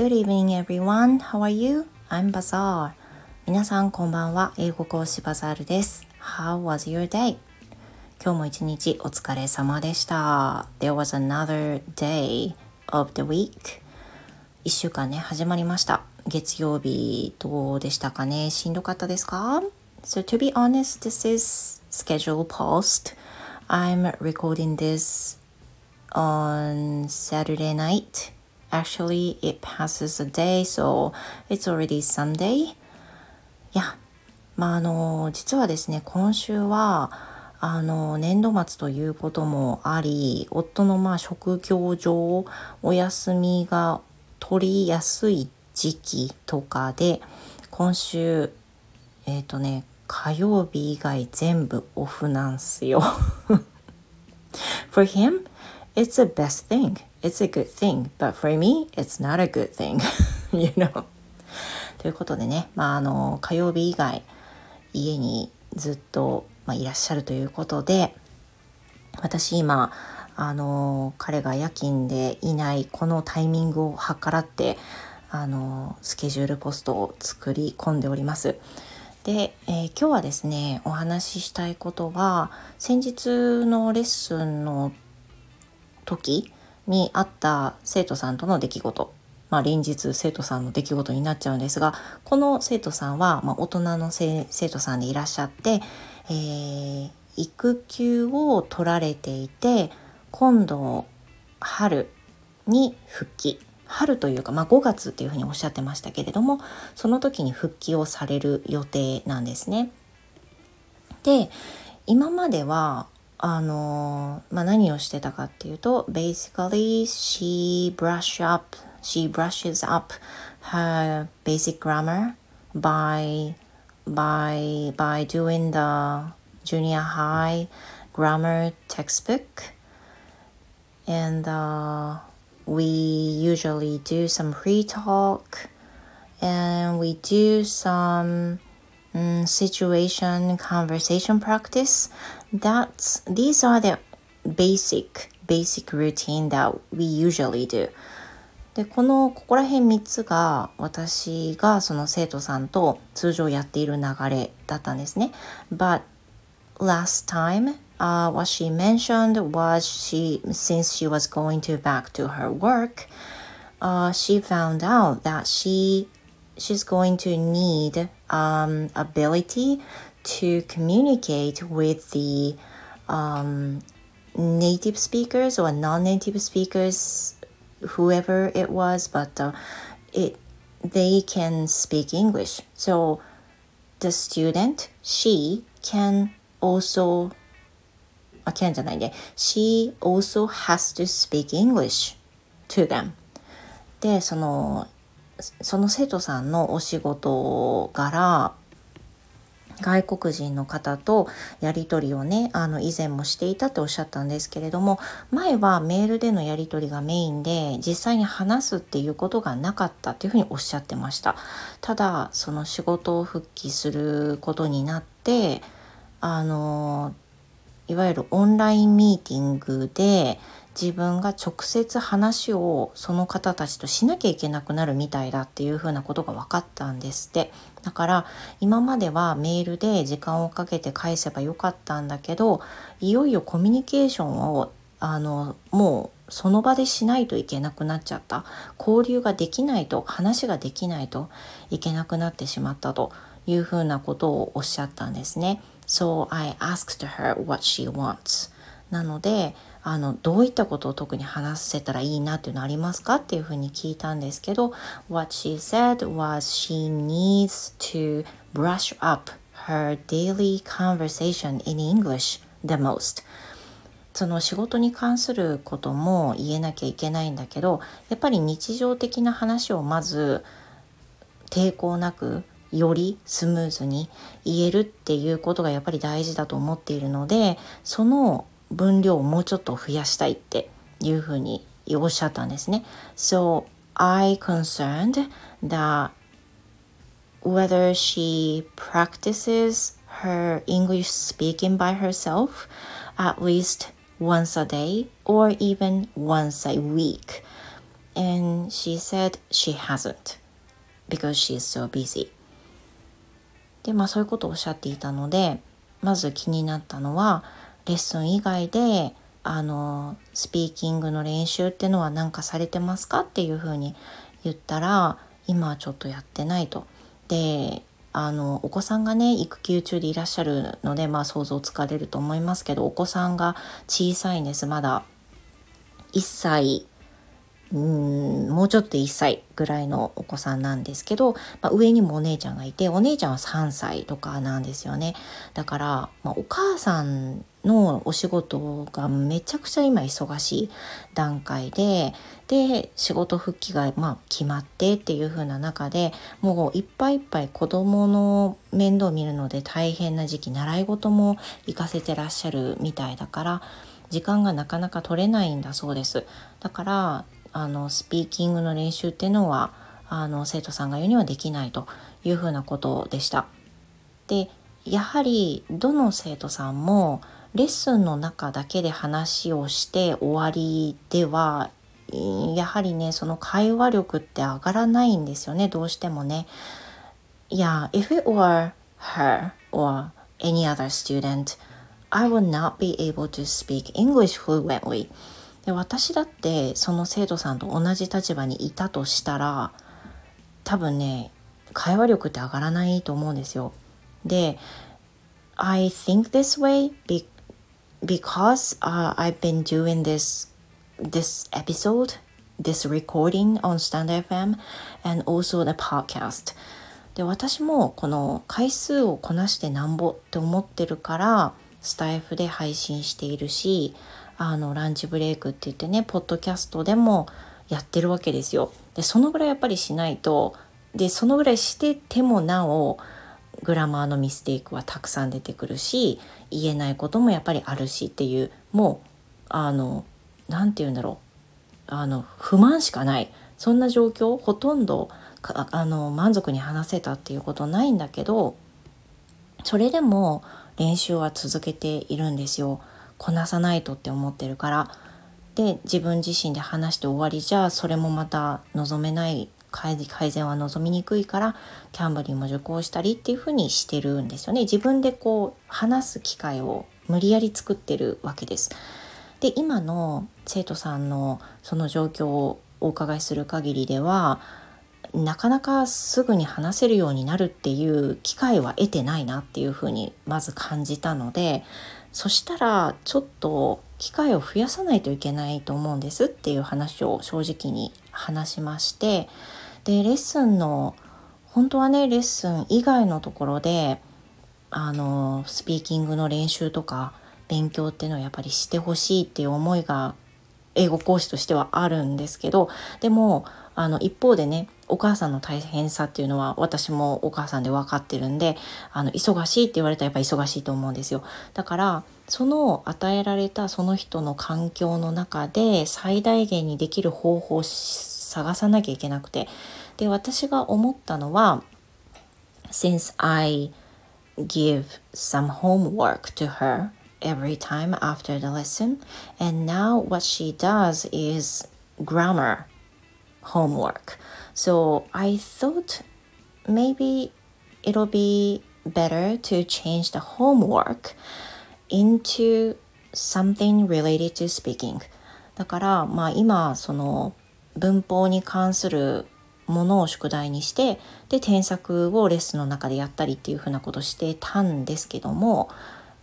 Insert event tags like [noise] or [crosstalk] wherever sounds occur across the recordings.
Good evening everyone. How are you? I'm Bazaar. 皆さんこんばんは。英語講師バザールです。How was your day? 今日も一日お疲れ様でした。There was another day of the week. 一週間ね、始まりました。月曜日どうでしたかねしんどかったですか So to be honest, this is schedule post. I'm recording this on Saturday night. Actually, it passes a day, so it's already Sunday. いや、まあ、あの、実はですね、今週は、あの、年度末ということもあり、夫のまあ職業上、お休みが取りやすい時期とかで、今週、えっ、ー、とね、火曜日以外全部オフなんすよ。[laughs] For him, it's the best thing. It's a good thing. But for me, it's not a good thing. [laughs] you know? ということでね、まあ、あの、火曜日以外、家にずっと、まあ、いらっしゃるということで、私今、あの、彼が夜勤でいないこのタイミングを計らって、あの、スケジュールポストを作り込んでおります。で、えー、今日はですねお話ししたいことは先日のレッスンの時にあった生徒さんとの出来事まあ、連日生徒さんの出来事になっちゃうんですがこの生徒さんは、まあ、大人の生徒さんでいらっしゃって、えー、育休を取られていて今度春に復帰春というか、まあ、5月っていうふうにおっしゃってましたけれどもその時に復帰をされる予定なんですね。で今まではあのまあ、何をしてたかっていうと basically she brush up she brushes up her basic grammar by by by doing the junior high grammar textbook and uh, we usually do some free talk and we do some um, situation conversation practice that's these are the basic basic routine that we usually do でこのここら辺3つが私がその生徒さんと通常やっている流れだったんですね。But last time uh, what she mentioned was she since she was going to back to her work uh, she found out that she she's going to need um, ability to communicate with the um, native speakers or non-native speakers whoever it was but uh, it they can speak english so the student she can also あ、can じゃないね。She also has to speak English to them. で、その、 その生徒さんのお仕事柄、外国人の方とやり取りをねあの以前もしていたっておっしゃったんですけれども前はメールでのやり取りがメインで実際に話すっていうことがなかったっていうふうにおっしゃってました。ただその仕事を復帰することになってあのいわゆるオンラインミーティングで自分が直接話をその方たちとしなきゃいけなくなるみたいだっていうふうなことが分かったんですってだから今まではメールで時間をかけて返せばよかったんだけどいよいよコミュニケーションをあのもうその場でしないといけなくなっちゃった交流ができないと話ができないといけなくなってしまったというふうなことをおっしゃったんですね。So I asked her what she wants. なのであのどういったことを特に話せたらいいなっていうのありますかっていうふうに聞いたんですけど What she said was she needs to brush up her daily conversation in English the most. その仕事に関することも言えなきゃいけないんだけどやっぱり日常的な話をまず抵抗なくよりスムーズに言えるっていうことがやっぱり大事だと思っているのでその分量をもうちょっと増やしたいっていうふうにおっしゃったんですね。So I concerned that whether she practices her English speaking by herself at least once a day or even once a week And she said she hasn't because she's so busy. で、まあそういうことをおっしゃっていたので、まず気になったのは、レッスン以外で、あの、スピーキングの練習ってのは何かされてますかっていうふうに言ったら、今はちょっとやってないと。で、あのお子さんがね育休中でいらっしゃるのでまあ想像つかれると思いますけどお子さんが小さいんですまだ1歳うんもうちょっと1歳ぐらいのお子さんなんですけど、まあ、上にもお姉ちゃんがいてお姉ちゃんは3歳とかなんですよねだから、まあ、お母さんのお仕事がめちゃくちゃ今忙しい段階でで仕事復帰がまあ決まってっていう風な中でもういっぱいいっぱい子供の面倒を見るので大変な時期習い事も行かせてらっしゃるみたいだから時間がなかなか取れないんだそうですだからあのスピーキングの練習っていうのはあの生徒さんが言うにはできないというふうなことでした。でやはりどの生徒さんもレッスンの中だけで話をして終わりではやはりねその会話力って上がらないんですよねどうしてもね。いや、if it were her or any other student, I would not be able to speak English fluently. で私だってその生徒さんと同じ立場にいたとしたら多分ね会話力って上がらないと思うんですよ。で I think this way be, because、uh, I've been doing this this episode this recording on StandFM and also the podcast で私もこの回数をこなしてなんぼって思ってるからスタイフで配信しているしあのランチブレイクって言ってねポッドキャストでもやってるわけですよ。でそのぐらいやっぱりしないとでそのぐらいしててもなおグラマーのミステイクはたくさん出てくるし言えないこともやっぱりあるしっていうもうあの何て言うんだろう。あの不満しかない。そんな状況ほとんどあの満足に話せたっていうことないんだけどそれでも練習は続けているんですよ。こなさないとって思ってるから。で自分自身で話して終わりじゃそれもまた望めない改善は望みにくいからキャンブリーも受講したりっていうふうにしてるんですよね。自分でこう話す機会を無理やり作ってるわけです。で今の生徒さんのその状況をお伺いする限りではなかなかすぐに話せるようになるっていう機会は得てないなっていうふうにまず感じたのでそしたらちょっと機会を増やさないといけないと思うんですっていう話を正直に話しましてでレッスンの本当はねレッスン以外のところであのスピーキングの練習とか勉強っていうのはやっぱりしてほしいっていう思いが英語講師としてはあるんですけどでもあの一方でねお母さんの大変さっていうのは私もお母さんで分かってるんであの忙しいって言われたらやっぱ忙しいと思うんですよ。だからその与えられたその人の環境の中で最大限にできる方法を探さなきゃいけなくてで私が思ったのは Since I give some homework to her every time after the lesson and now what she does is grammar homework So I thought maybe it'll be better to change the homework into something related to speaking. だからまあ今その文法に関するものを宿題にしてで添削をレッスンの中でやったりっていうふうなことしてたんですけども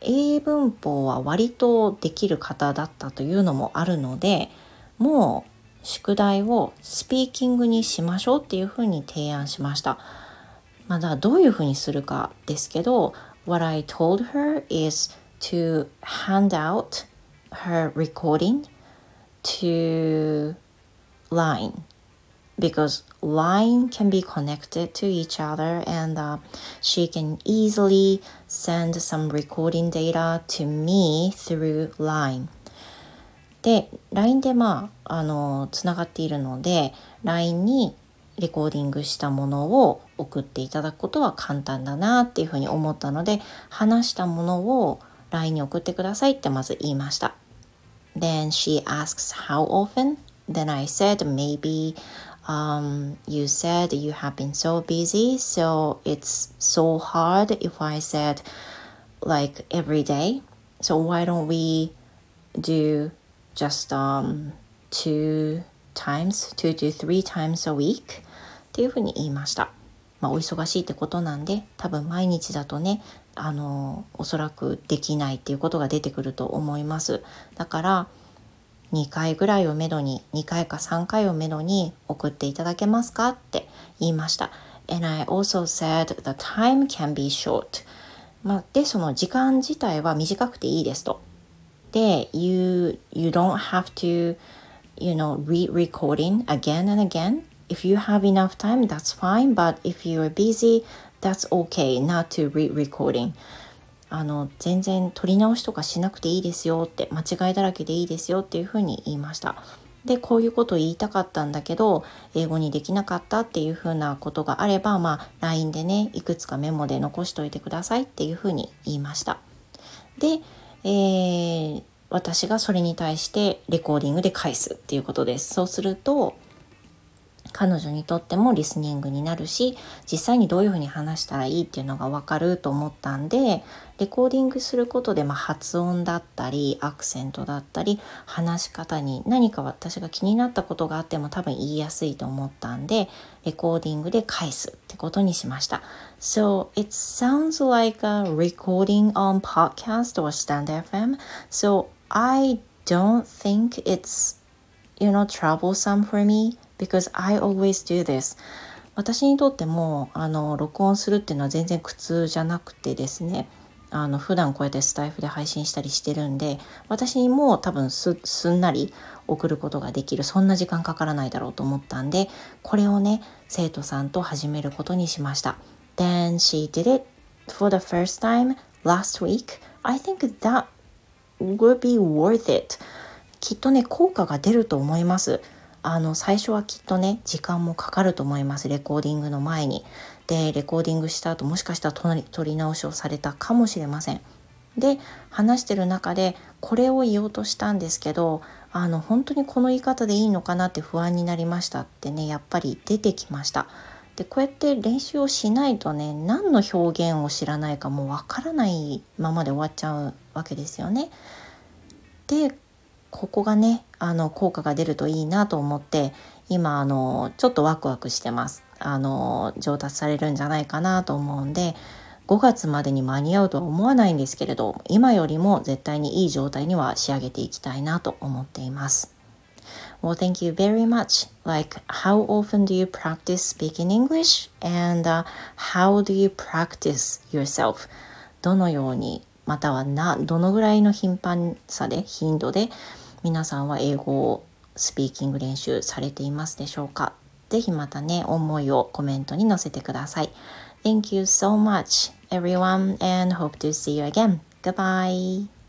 英文法は割とできる方だったというのもあるのでもう宿題をスピーキングにしましょうっていうふうに提案しました。まだどういうふうにするかですけど、What I told her is to hand out her recording to Line because Line can be connected to each other and uh, she can easily send some recording data to me through Line. で LINE でまああのつながっているので LINE にレコーディングしたものを送っていただくことは簡単だなっていうふうに思ったので話したものを LINE に送ってくださいってまず言いました。Then she asks how often then I said maybe um, you said you have been so busy, so it's so hard if I said like every day. So why don't we do just um, two times, two to three times a week? っていうふうに言いました。まあ、お忙しいってことなんで、多分毎日だとね、あの、おそらくできないっていうことが出てくると思います。だから、2回ぐらいをめどに2回か3回をめどに送っていただけますかって言いました。And I also said the time can be short. まあ、で、その時間自体は短くていいですと。で、you, you don't have to, you know, re-recording again and again. If you have enough time, that's fine. But if you are busy, that's okay not to re-recording. あの全然取り直しとかしなくていいですよって間違いだらけでいいですよっていうふうに言いました。でこういうことを言いたかったんだけど英語にできなかったっていうふうなことがあればまあ LINE でねいくつかメモで残しといてくださいっていうふうに言いました。で、えー、私がそれに対してレコーディングで返すっていうことです。そうすると彼女にとってもリスニングになるし実際にどういうふうに話したらいいっていうのが分かると思ったんでレコーディングすることで、まあ、発音だったりアクセントだったり話し方に何か私が気になったことがあっても多分言いやすいと思ったんでレコーディングで返すってことにしました。So it sounds like a recording on podcast or stand FM. So I don't think it's you know troublesome for me because I always do this. 私にとってもあの録音するっていうのは全然苦痛じゃなくてですね。あの普段こうやってスタイフで配信したりしてるんで私にも多分すんなり送ることができるそんな時間かからないだろうと思ったんでこれをね生徒さんと始めることにしました。Then she did it for the first time last week. I think that would be worth it. きっとね効果が出ると思います。あの最初はきっとね時間もかかると思いますレコーディングの前に。でレコーディングした後もしかしたら撮り直しをされたかもしれません。で話してる中でこれを言おうとしたんですけどあの本当にこの言い方でいいのかなって不安になりましたってねやっぱり出てきました。でこうやって練習をしないとね何の表現を知らないかもうわからないままで終わっちゃうわけですよね。でここがねあの効果が出るといいなと思って今あのちょっとワクワクしてますあの上達されるんじゃないかなと思うんで5月までに間に合うとは思わないんですけれど今よりも絶対にいい状態には仕上げていきたいなと思っています。Well, thank you very much. Like, how often do you practice speaking English? And、uh, how do you practice yourself? どのように、またはな、どのぐらいの頻繁さで、頻度で皆さんは英語をスピーキング練習されていますでしょうかぜひまたね、思いをコメントに載せてください。Thank you so much, everyone, and hope to see you again. Goodbye.